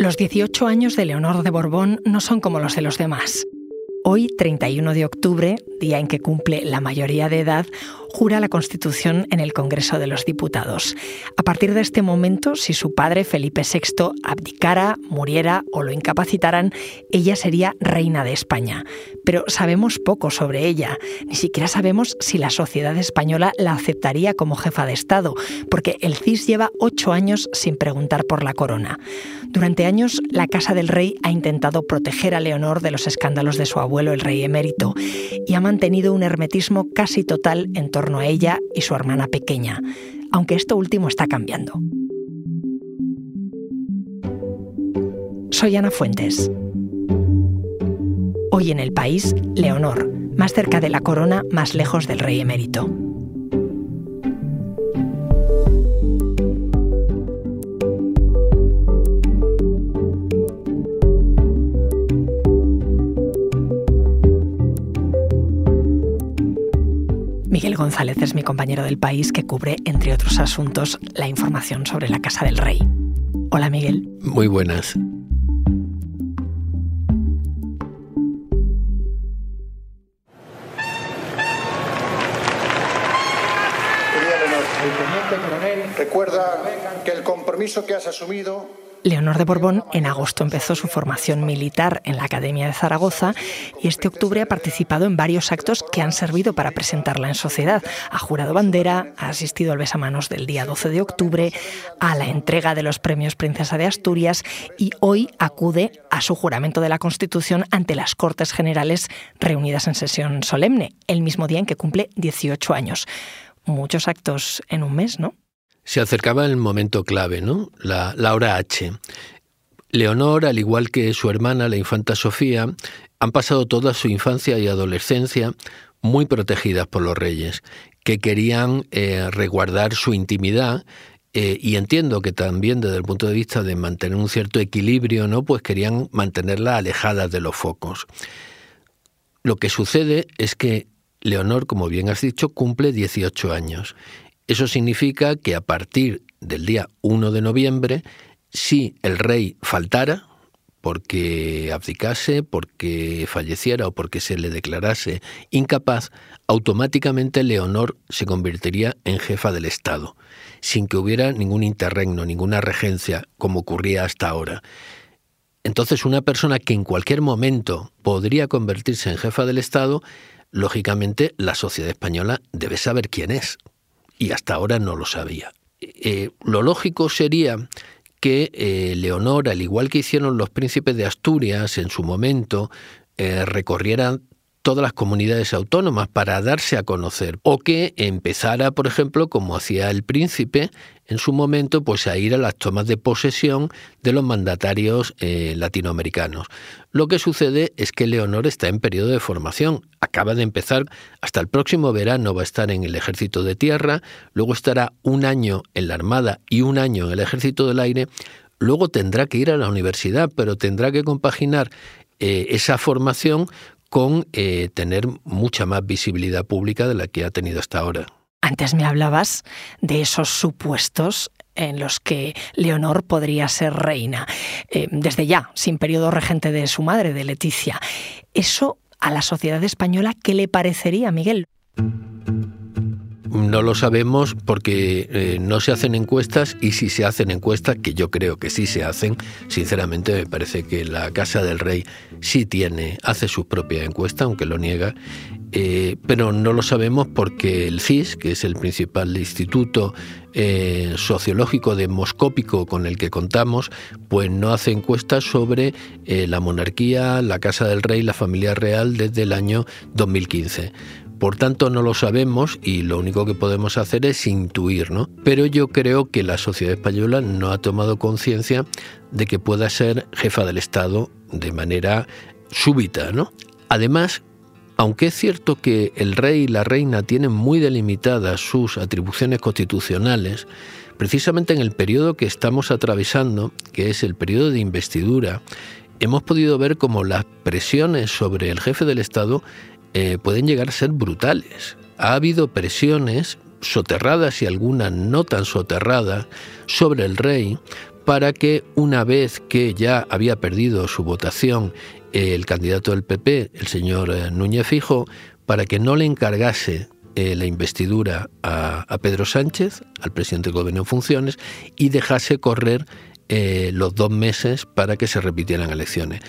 Los 18 años de Leonor de Borbón no son como los de los demás. Hoy, 31 de octubre, día en que cumple la mayoría de edad, jura la Constitución en el Congreso de los Diputados. A partir de este momento, si su padre Felipe VI abdicara, muriera o lo incapacitaran, ella sería reina de España. Pero sabemos poco sobre ella. Ni siquiera sabemos si la sociedad española la aceptaría como jefa de Estado, porque el CIS lleva ocho años sin preguntar por la corona. Durante años, la Casa del Rey ha intentado proteger a Leonor de los escándalos de su abuelo, el rey emérito, y ha mantenido un hermetismo casi total en torno a ella y su hermana pequeña, aunque esto último está cambiando. Soy Ana Fuentes. Hoy en el país, Leonor, más cerca de la corona, más lejos del rey emérito. González es mi compañero del país que cubre, entre otros asuntos, la información sobre la Casa del Rey. Hola Miguel. Muy buenas. Recuerda que el compromiso que has asumido Leonor de Borbón en agosto empezó su formación militar en la Academia de Zaragoza y este octubre ha participado en varios actos que han servido para presentarla en sociedad. Ha jurado bandera, ha asistido al besamanos del día 12 de octubre, a la entrega de los premios Princesa de Asturias y hoy acude a su juramento de la Constitución ante las Cortes Generales reunidas en sesión solemne, el mismo día en que cumple 18 años. Muchos actos en un mes, ¿no? Se acercaba el momento clave, ¿no? La, hora H. Leonor, al igual que su hermana, la infanta Sofía, han pasado toda su infancia y adolescencia muy protegidas por los reyes, que querían eh, resguardar su intimidad eh, y entiendo que también desde el punto de vista de mantener un cierto equilibrio, ¿no? Pues querían mantenerla alejada de los focos. Lo que sucede es que Leonor, como bien has dicho, cumple 18 años eso significa que a partir del día 1 de noviembre, si el rey faltara, porque abdicase, porque falleciera o porque se le declarase incapaz, automáticamente Leonor se convertiría en jefa del Estado, sin que hubiera ningún interregno, ninguna regencia, como ocurría hasta ahora. Entonces, una persona que en cualquier momento podría convertirse en jefa del Estado, lógicamente la sociedad española debe saber quién es, y hasta ahora no lo sabía. Eh, lo lógico sería que eh, Leonor, al igual que hicieron los príncipes de Asturias en su momento, eh, recorrieran todas las comunidades autónomas para darse a conocer o que empezara, por ejemplo, como hacía el príncipe en su momento, pues a ir a las tomas de posesión de los mandatarios eh, latinoamericanos. Lo que sucede es que Leonor está en periodo de formación, acaba de empezar, hasta el próximo verano va a estar en el ejército de tierra, luego estará un año en la armada y un año en el ejército del aire, luego tendrá que ir a la universidad, pero tendrá que compaginar eh, esa formación con eh, tener mucha más visibilidad pública de la que ha tenido hasta ahora. Antes me hablabas de esos supuestos en los que Leonor podría ser reina, eh, desde ya, sin periodo regente de su madre, de Leticia. ¿Eso a la sociedad española qué le parecería, Miguel? No lo sabemos porque eh, no se hacen encuestas y si se hacen encuestas, que yo creo que sí se hacen, sinceramente me parece que la Casa del Rey sí tiene, hace su propia encuesta, aunque lo niega, eh, pero no lo sabemos porque el CIS, que es el principal instituto eh, sociológico demoscópico con el que contamos, pues no hace encuestas sobre la monarquía, la Casa del Rey, la familia real desde el año 2015. Por tanto, no lo sabemos y lo único que podemos hacer es intuir, ¿no? Pero yo creo que la sociedad española no ha tomado conciencia de que pueda ser jefa del Estado de manera súbita, ¿no? Además, aunque es cierto que el rey y la reina tienen muy delimitadas sus atribuciones constitucionales, precisamente en el periodo que estamos atravesando, que es el periodo de investidura, hemos podido ver cómo las presiones sobre el jefe del Estado eh, pueden llegar a ser brutales. Ha habido presiones soterradas y algunas no tan soterradas sobre el rey para que una vez que ya había perdido su votación el candidato del PP, el señor eh, Núñez Fijo, para que no le encargase eh, la investidura a, Pedro Sánchez, al presidente del gobierno en funciones, y dejase correr los dos meses para que se repitieran elecciones.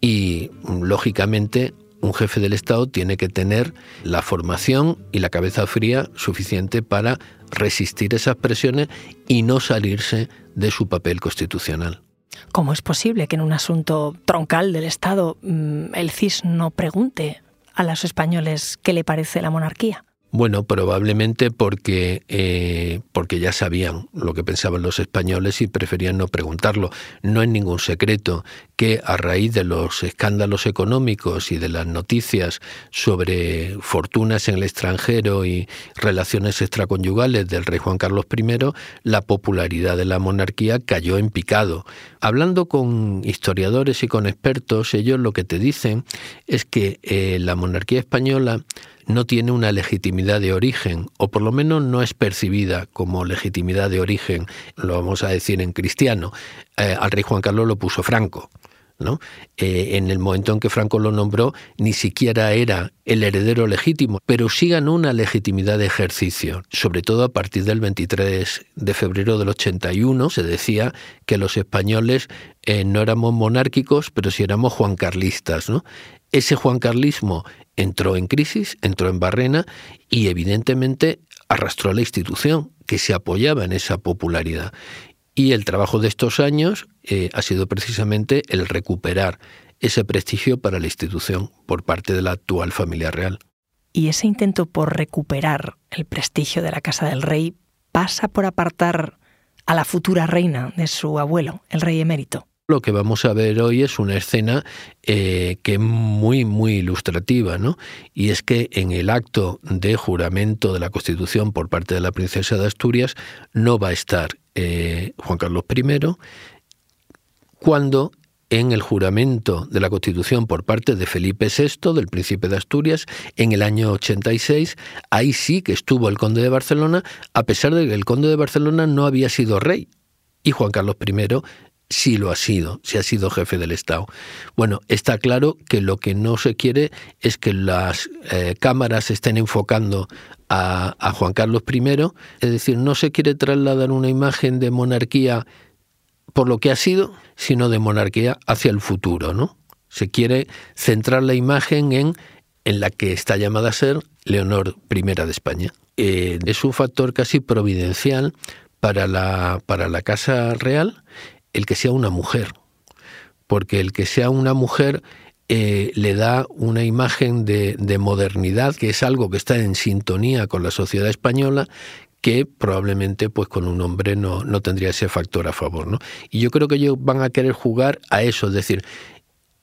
Y lógicamente un jefe del Estado tiene que tener la formación y la cabeza fría suficiente para resistir esas presiones y no salirse de su papel constitucional. ¿Cómo es posible que en un asunto troncal del Estado mm, el CIS no pregunte a los españoles qué le parece la monarquía? Bueno, probablemente porque, eh, porque ya sabían lo que pensaban los españoles y preferían no preguntarlo. No es ningún secreto que a raíz de los escándalos económicos y de las noticias sobre fortunas en el extranjero y relaciones extraconyugales del rey Juan Carlos I, la popularidad de la monarquía cayó en picado. Hablando con historiadores y con expertos, ellos lo que te dicen es que eh, la monarquía española no tiene una legitimidad de origen, o por lo menos no es percibida como legitimidad de origen, lo vamos a decir en cristiano. Eh, al rey Juan Carlos lo puso Franco. ¿no? Eh, en el momento en que Franco lo nombró, ni siquiera era el heredero legítimo, pero sí ganó una legitimidad de ejercicio. Sobre todo a partir del 23 de febrero del 81 se decía que los españoles eh, no éramos monárquicos, pero sí éramos juancarlistas. Ese juancarlismo entró en crisis, entró en barrena y evidentemente arrastró a la institución que se apoyaba en esa popularidad. Y el trabajo de estos años eh, ha sido precisamente el recuperar ese prestigio para la institución por parte de la actual familia real. Y ese intento por recuperar el prestigio de la Casa del Rey pasa por apartar a la futura reina de su abuelo, el rey emérito. Lo que vamos a ver hoy es una escena eh, que es muy, muy ilustrativa, ¿no? Y es que en el acto de juramento de la Constitución por parte de la princesa de Asturias no va a estar eh, Juan Carlos I, cuando en el juramento de la Constitución por parte de Felipe VI, del príncipe de Asturias, en el año 86, ahí sí que estuvo el conde de Barcelona, a pesar de que el conde de Barcelona no había sido rey. Y Juan Carlos I sí lo ha sido, sí ha sido jefe del Estado. Bueno, está claro que lo que no se quiere es que las eh, cámaras estén enfocando a, a, Juan Carlos I, es decir, no se quiere trasladar una imagen de monarquía por lo que ha sido, sino de monarquía hacia el futuro, ¿no? Se quiere centrar la imagen en, en la que está llamada a ser Leonor I de España. Eh, es un factor casi providencial para la, para la Casa Real el que sea una mujer, porque el que sea una mujer eh, le da una imagen de, modernidad, que es algo que está en sintonía con la sociedad española, que probablemente pues con un hombre no, no tendría ese factor a favor. ¿no? Y yo creo que ellos van a querer jugar a eso, es decir,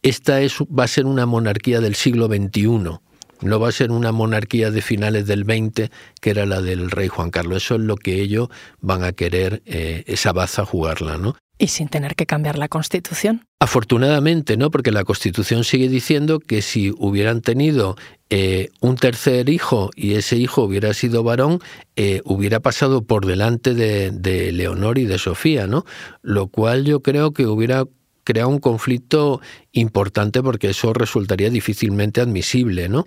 esta es, va a ser una monarquía del siglo XXI, no va a ser una monarquía de finales del XX, que era la del rey Juan Carlos. Eso es lo que ellos van a querer, eh, esa baza, jugarla, ¿no? Y sin tener que cambiar la Constitución. Afortunadamente, ¿no? Porque la Constitución sigue diciendo que si hubieran tenido eh, un tercer hijo y ese hijo hubiera sido varón, eh, hubiera pasado por delante de, de Leonor y de Sofía, ¿no? Lo cual yo creo que hubiera creado un conflicto importante porque eso resultaría difícilmente admisible, ¿no?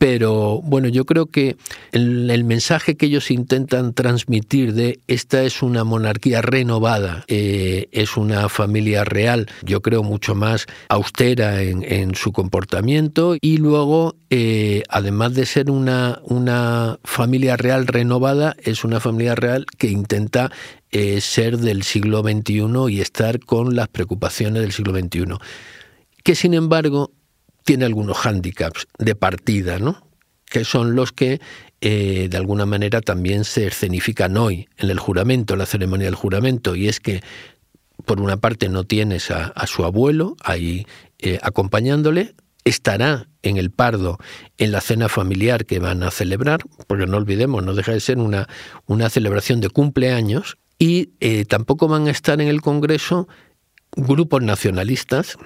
Pero bueno, yo creo que el, mensaje que ellos intentan transmitir de esta es una monarquía renovada, eh, es una familia real, yo creo mucho más austera en, su comportamiento y luego, eh, además de ser una, una familia real renovada, es una familia real que intenta eh, ser del siglo XXI y estar con las preocupaciones del siglo XXI, que sin embargo tiene algunos hándicaps de partida, ¿no? que son los que eh, de alguna manera también se escenifican hoy en el juramento, en la ceremonia del juramento, y es que por una parte no tienes a, su abuelo ahí eh, acompañándole, estará en el Pardo en la cena familiar que van a celebrar, porque no olvidemos, no deja de ser una, una celebración de cumpleaños, y eh, tampoco van a estar en el Congreso grupos nacionalistas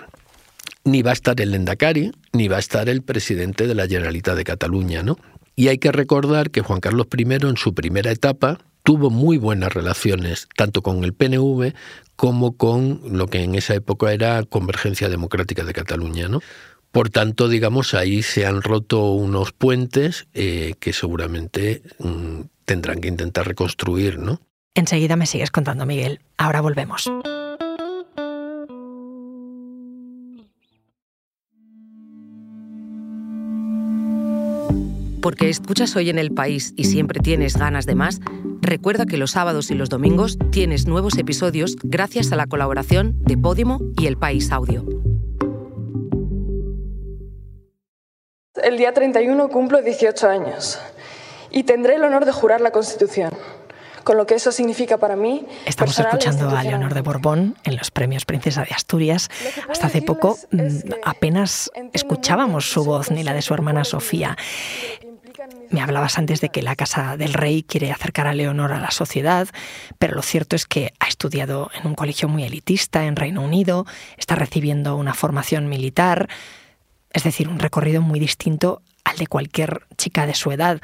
ni va a estar el Endacari, ni va a estar el presidente de la Generalitat de Cataluña, ¿no? Y hay que recordar que Juan Carlos I en su primera etapa tuvo muy buenas relaciones tanto con el PNV como con lo que en esa época era Convergencia Democrática de Cataluña, ¿no? Por tanto, digamos, ahí se han roto unos puentes eh, que seguramente mm, tendrán que intentar reconstruir, ¿no? Enseguida me sigues contando, Miguel. Ahora volvemos. Porque escuchas hoy en el país y siempre tienes ganas de más, recuerda que los sábados y los domingos tienes nuevos episodios gracias a la colaboración de Podimo y El País Audio. El día 31 cumplo 18 años y tendré el honor de jurar la Constitución con lo que eso significa para mí. Estamos escuchando a Leonor de Borbón en los premios Princesa de Asturias. Hasta hace poco mm, apenas escuchábamos su voz ni la de su hermana Sofía. Me hablabas antes de que la Casa del Rey quiere acercar a Leonor a la sociedad, pero lo cierto es que ha estudiado en un colegio muy elitista en Reino Unido, está recibiendo una formación militar, es decir, un recorrido muy distinto al de cualquier chica de su edad.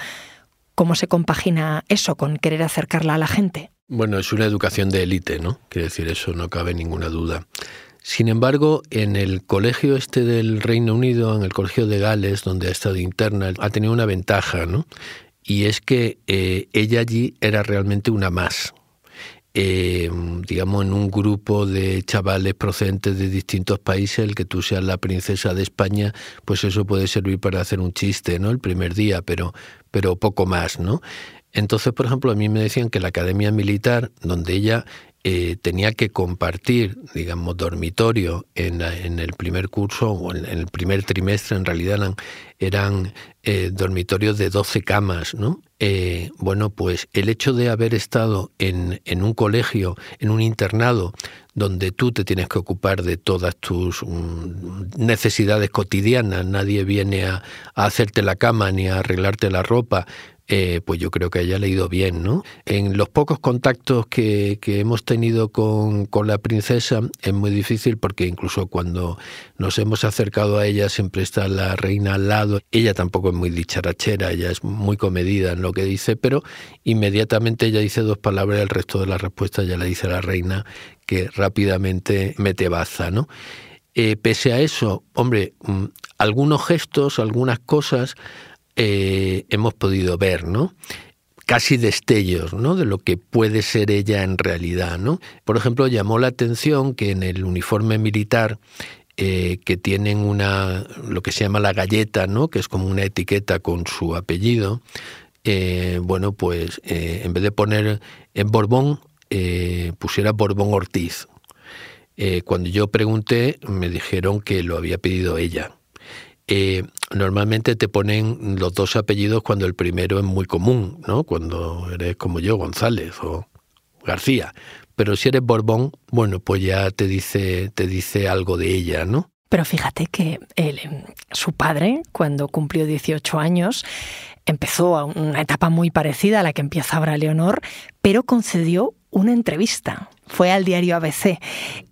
¿Cómo se compagina eso con querer acercarla a la gente? Bueno, es una educación de élite, ¿no? Quiere decir, eso no cabe ninguna duda. Sin embargo, en el colegio este del Reino Unido, en el colegio de Gales, donde ha estado interna, ha tenido una ventaja, ¿no? Y es que eh, ella allí era realmente una más. Eh, digamos, en un grupo de chavales procedentes de distintos países, el que tú seas la princesa de España, pues eso puede servir para hacer un chiste, ¿no? El primer día, pero, pero poco más, ¿no? Entonces, por ejemplo, a mí me decían que la Academia Militar, donde ella eh, tenía que compartir, digamos, dormitorio en, el primer curso o en, el primer trimestre, en realidad eran, eran eh, dormitorios de 12 camas, ¿no? Eh, bueno, pues el hecho de haber estado en, en, un colegio, en un internado, donde tú te tienes que ocupar de todas tus mm, necesidades cotidianas, nadie viene a, a hacerte la cama ni a arreglarte la ropa, eh, pues yo creo que haya leído bien, ¿no? En los pocos contactos que, hemos tenido con, la princesa es muy difícil porque incluso cuando nos hemos acercado a ella siempre está la reina al lado. Ella tampoco es muy dicharachera, ella es muy comedida en lo que dice, pero inmediatamente ella dice dos palabras el resto de la respuesta ya le dice la reina que rápidamente mete baza, ¿no? Eh, pese a eso, hombre, mm, algunos gestos, algunas cosas eh, hemos podido ver, ¿no? casi destellos ¿no? de lo que puede ser ella en realidad. ¿no? Por ejemplo, llamó la atención que en el uniforme militar eh, que tienen una lo que se llama la galleta, ¿no? que es como una etiqueta con su apellido, eh, bueno, pues en vez de poner en Borbón, pusiera Borbón Ortiz. cuando yo pregunté, me dijeron que lo había pedido ella. Eh, normalmente te ponen los dos apellidos cuando el primero es muy común, ¿no? Cuando eres como yo, González o García. Pero si eres Borbón, bueno, pues ya te dice, te dice algo de ella, ¿no? Pero fíjate que su padre, cuando cumplió 18 años, empezó a una etapa muy parecida a la que empieza ahora Leonor, pero concedió una entrevista. Fue al diario ABC.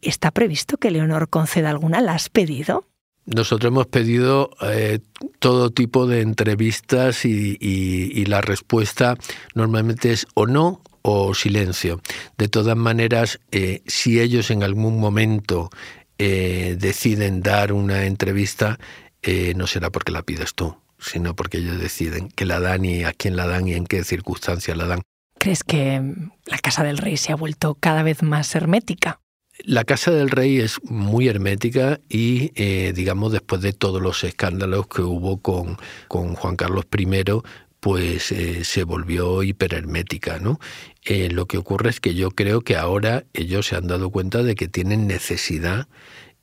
¿Está previsto que Leonor conceda alguna? ¿La has pedido? Nosotros hemos pedido eh, todo tipo de entrevistas y, la respuesta normalmente es o no o silencio. De todas maneras, eh, si ellos en algún momento eh, deciden dar una entrevista, no será porque la pides tú, sino porque ellos deciden que la dan y a quién la dan y en qué circunstancias la dan. ¿Crees que la Casa del Rey se ha vuelto cada vez más hermética? La Casa del Rey es muy hermética y, eh, digamos, después de todos los escándalos que hubo con, con Juan Carlos I, pues eh, se volvió hiperhermética, ¿no? Eh, lo que ocurre es que yo creo que ahora ellos se han dado cuenta de que tienen necesidad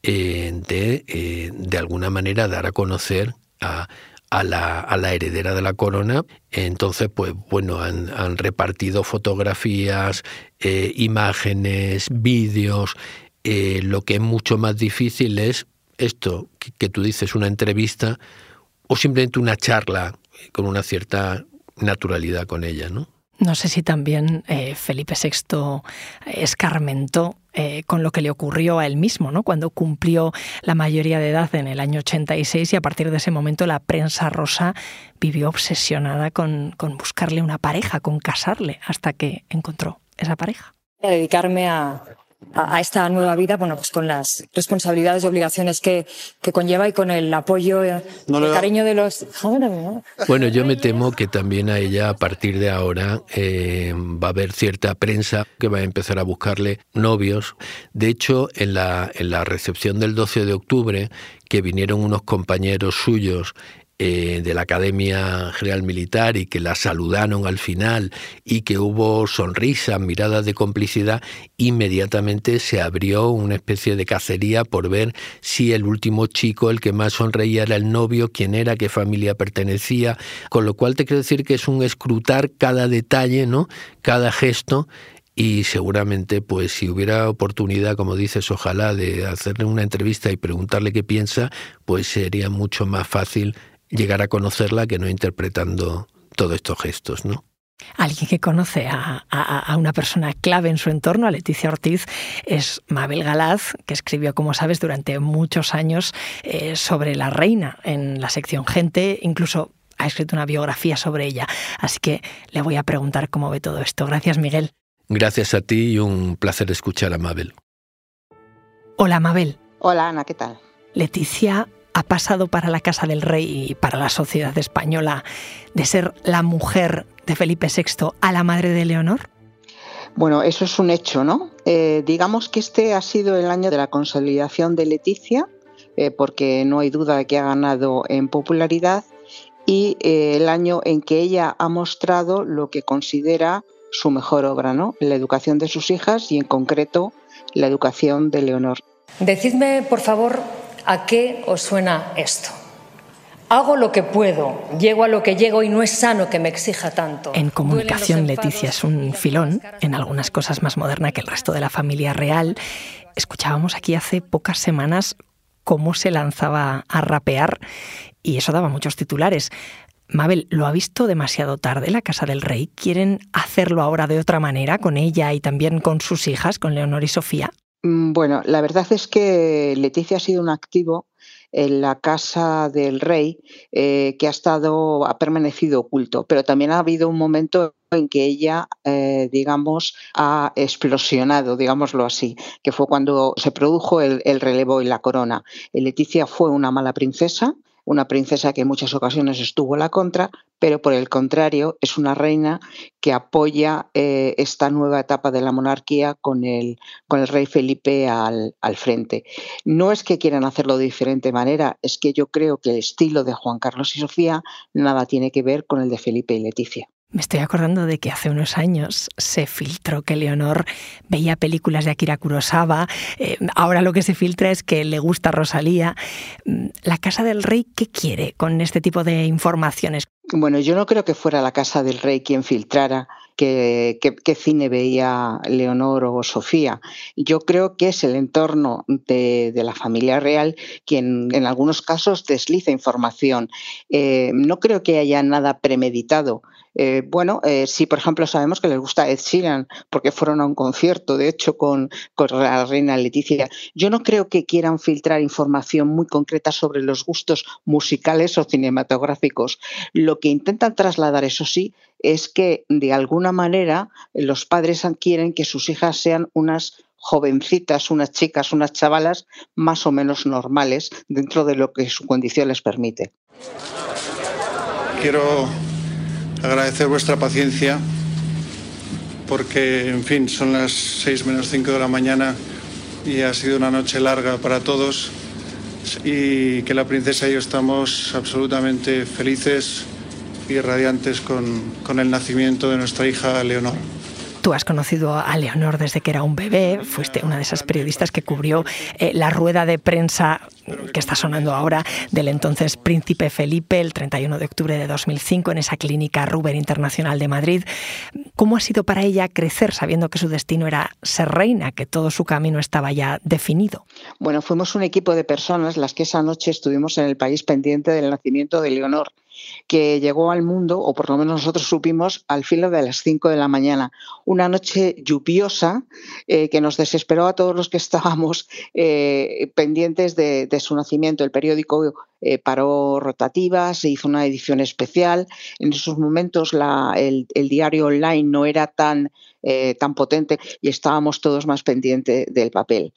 de, de alguna manera, dar a conocer a, a la, a la, heredera de la corona. Entonces, pues bueno, han, repartido fotografías, eh, imágenes, vídeos. Eh, lo que es mucho más difícil es esto, que, tú dices, una entrevista o simplemente una charla con una cierta naturalidad con ella, ¿no? No sé si también eh, Felipe VI escarmentó eh, con lo que le ocurrió a él mismo, ¿no? cuando cumplió la mayoría de edad en el año 86 y a partir de ese momento la prensa rosa vivió obsesionada con, con buscarle una pareja, con casarle, hasta que encontró esa pareja. Dedicarme a, a, esta nueva vida, bueno, pues con las responsabilidades y obligaciones que, que conlleva y con el apoyo, y el cariño de los... Bueno, yo me temo que también a ella a partir de ahora eh, va a haber cierta prensa que va a empezar a buscarle novios. De hecho, en la, en la recepción del 12 de octubre, que vinieron unos compañeros suyos eh, de la Academia General Militar y que la saludaron al final y que hubo sonrisas, miradas de complicidad, inmediatamente se abrió una especie de cacería por ver si el último chico, el que más sonreía, era el novio, quién era, qué familia pertenecía, con lo cual te quiero decir que es un escrutar cada detalle, ¿no? cada gesto y seguramente pues si hubiera oportunidad, como dices, ojalá de hacerle una entrevista y preguntarle qué piensa, pues sería mucho más fácil llegar a conocerla que no interpretando todos estos gestos, ¿no? Alguien que conoce a, una persona clave en su entorno, a Leticia Ortiz, es Mabel Galaz, que escribió, como sabes, durante muchos años eh, sobre la reina en la sección Gente, incluso ha escrito una biografía sobre ella. Así que le voy a preguntar cómo ve todo esto. Gracias, Miguel. Gracias a ti y un placer escuchar a Mabel. Hola, Mabel. Hola, Ana, ¿qué tal? Leticia ha pasado para la Casa del Rey y para la sociedad española de ser la mujer de Felipe VI a la madre de Leonor? Bueno, eso es un hecho, ¿no? Eh, digamos que este ha sido el año de la consolidación de Leticia, eh, porque no hay duda de que ha ganado en popularidad, y eh, el año en que ella ha mostrado lo que considera su mejor obra, ¿no? La educación de sus hijas y en concreto la educación de Leonor. Decidme, por favor, ¿A qué os suena esto? Hago lo que puedo, llego a lo que llego y no es sano que me exija tanto. En comunicación, Leticia es un filón, en algunas cosas más moderna que el resto de la familia real. Escuchábamos aquí hace pocas semanas cómo se lanzaba a rapear y eso daba muchos titulares. Mabel, ¿lo ha visto demasiado tarde la Casa del Rey? ¿Quieren hacerlo ahora de otra manera con ella y también con sus hijas, con Leonor y Sofía? Mm, bueno, la verdad es que Leticia ha sido un activo en la casa del rey eh, que ha estado, ha permanecido oculto, pero también ha habido un momento en que ella, eh, digamos, ha explosionado, digámoslo así, que fue cuando se produjo el, el relevo y la corona. Leticia fue una mala princesa, una princesa que en muchas ocasiones estuvo a la contra, pero por el contrario es una reina que apoya eh, esta nueva etapa de la monarquía con el, con el rey Felipe al, al, frente. No es que quieran hacerlo de diferente manera, es que yo creo que el estilo de Juan Carlos y Sofía nada tiene que ver con el de Felipe y Leticia. Me estoy acordando de que hace unos años se filtró que Leonor veía películas de Akira Kurosawa. Eh, ahora lo que se filtra es que le gusta Rosalía. Mm, ¿La Casa del Rey qué quiere con este tipo de informaciones? Bueno, yo no creo que fuera la Casa del Rey quien filtrara qué, cine veía Leonor o Sofía. Yo creo que es el entorno de, la familia real quien en algunos casos desliza información. Eh, no creo que haya nada premeditado. Eh, bueno, eh, sí, por ejemplo, sabemos que les gusta Ed Sheeran porque fueron a un concierto, de hecho, con, la reina Leticia. Yo no creo que quieran filtrar información muy concreta sobre los gustos musicales o cinematográficos. Lo que intentan trasladar, eso sí, es que de alguna manera los padres quieren que sus hijas sean unas jovencitas, unas chicas, unas chavalas más o menos normales dentro de lo que su condición les permite. Quiero agradecer vuestra paciencia porque, en fin, son las 6 menos 5 de la mañana y ha sido una noche larga para todos y que la princesa y yo estamos absolutamente felices y radiantes con, con el nacimiento de nuestra hija Leonor. Tú has conocido a Leonor desde que era un bebé, fuiste una de esas periodistas que cubrió eh, la rueda de prensa que está sonando ahora del entonces príncipe Felipe el 31 de octubre de 2005 en esa clínica Ruber Internacional de Madrid. ¿Cómo ha sido para ella crecer sabiendo que su destino era ser reina, que todo su camino estaba ya definido? Bueno, fuimos un equipo de personas las que esa noche estuvimos en el país pendiente del nacimiento de Leonor que llegó al mundo, o por lo menos nosotros supimos, al filo de las 5 de la mañana. Una noche lluviosa eh, que nos desesperó a todos los que estábamos eh, pendientes de, su nacimiento. El periódico eh, paró rotativas, se hizo una edición especial. En esos momentos el, diario online no era tan, tan potente y estábamos todos más pendientes del papel.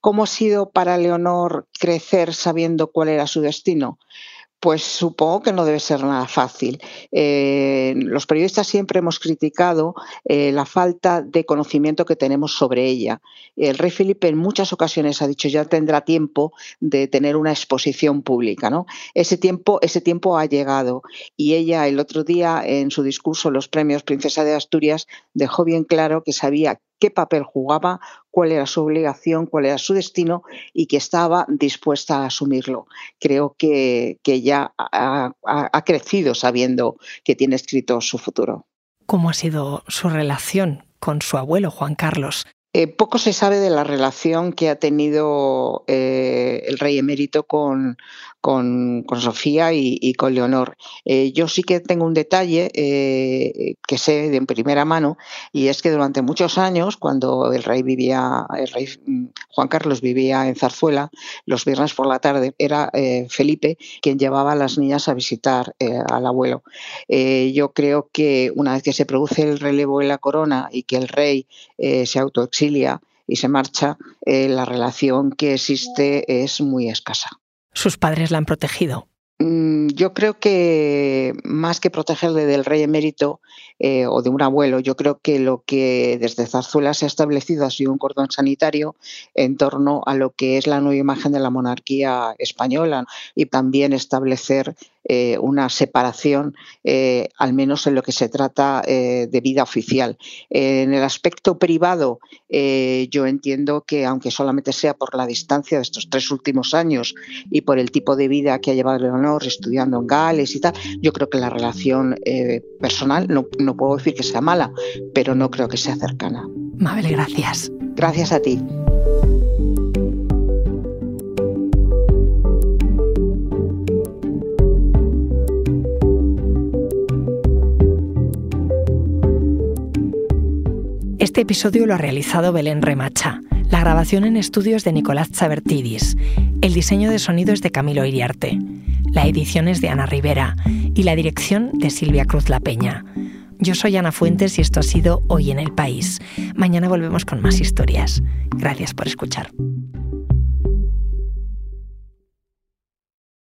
¿Cómo ha sido para Leonor crecer sabiendo cuál era su destino? Pues supongo que no debe ser nada fácil. Eh, los periodistas siempre hemos criticado eh, la falta de conocimiento que tenemos sobre ella. El rey Felipe en muchas ocasiones ha dicho ya tendrá tiempo de tener una exposición pública. ¿no? Ese, tiempo, ese tiempo ha llegado y ella el otro día en su discurso los premios Princesa de Asturias dejó bien claro que sabía qué papel jugaba, cuál era su obligación, cuál era su destino y que estaba dispuesta a asumirlo. Creo que, que ya ha, ha crecido sabiendo que tiene escrito su futuro. ¿Cómo ha sido su relación con su abuelo Juan Carlos? Eh, poco se sabe de la relación que ha tenido eh, el rey emérito con, con, Sofía y, con Leonor. Eh, yo sí que tengo un detalle que sé de primera mano y es que durante muchos años, cuando el rey vivía, el rey mm, Juan Carlos vivía en Zarzuela, los viernes por la tarde era Felipe quien llevaba a las niñas a visitar al abuelo. yo creo que una vez que se produce el relevo en la corona y que el rey se y se marcha, eh, la relación que existe es muy escasa. ¿Sus padres la han protegido? Mm, yo creo que más que protegerle del rey emérito eh, o de un abuelo, yo creo que lo que desde Zarzuela se ha establecido ha sido un cordón sanitario en torno a lo que es la nueva imagen de la monarquía española y también establecer eh, una separación, eh, al menos en lo que se trata eh, de vida oficial. en el aspecto privado, yo entiendo que aunque solamente sea por la distancia de estos tres últimos años y por el tipo de vida que ha llevado Leonor estudiando en Gales y tal, yo creo que la relación personal no, no puedo decir que sea mala, pero no creo que sea cercana. Mabel, gracias. Gracias a ti. Este episodio lo ha realizado Belén Remacha. La grabación en estudios de Nicolás Chabertidis. El diseño de sonido es de Camilo Iriarte. La edición es de Ana Rivera y la dirección de Silvia Cruz La Peña. Yo soy Ana Fuentes y esto ha sido Hoy en el País. Mañana volvemos con más historias. Gracias por escuchar.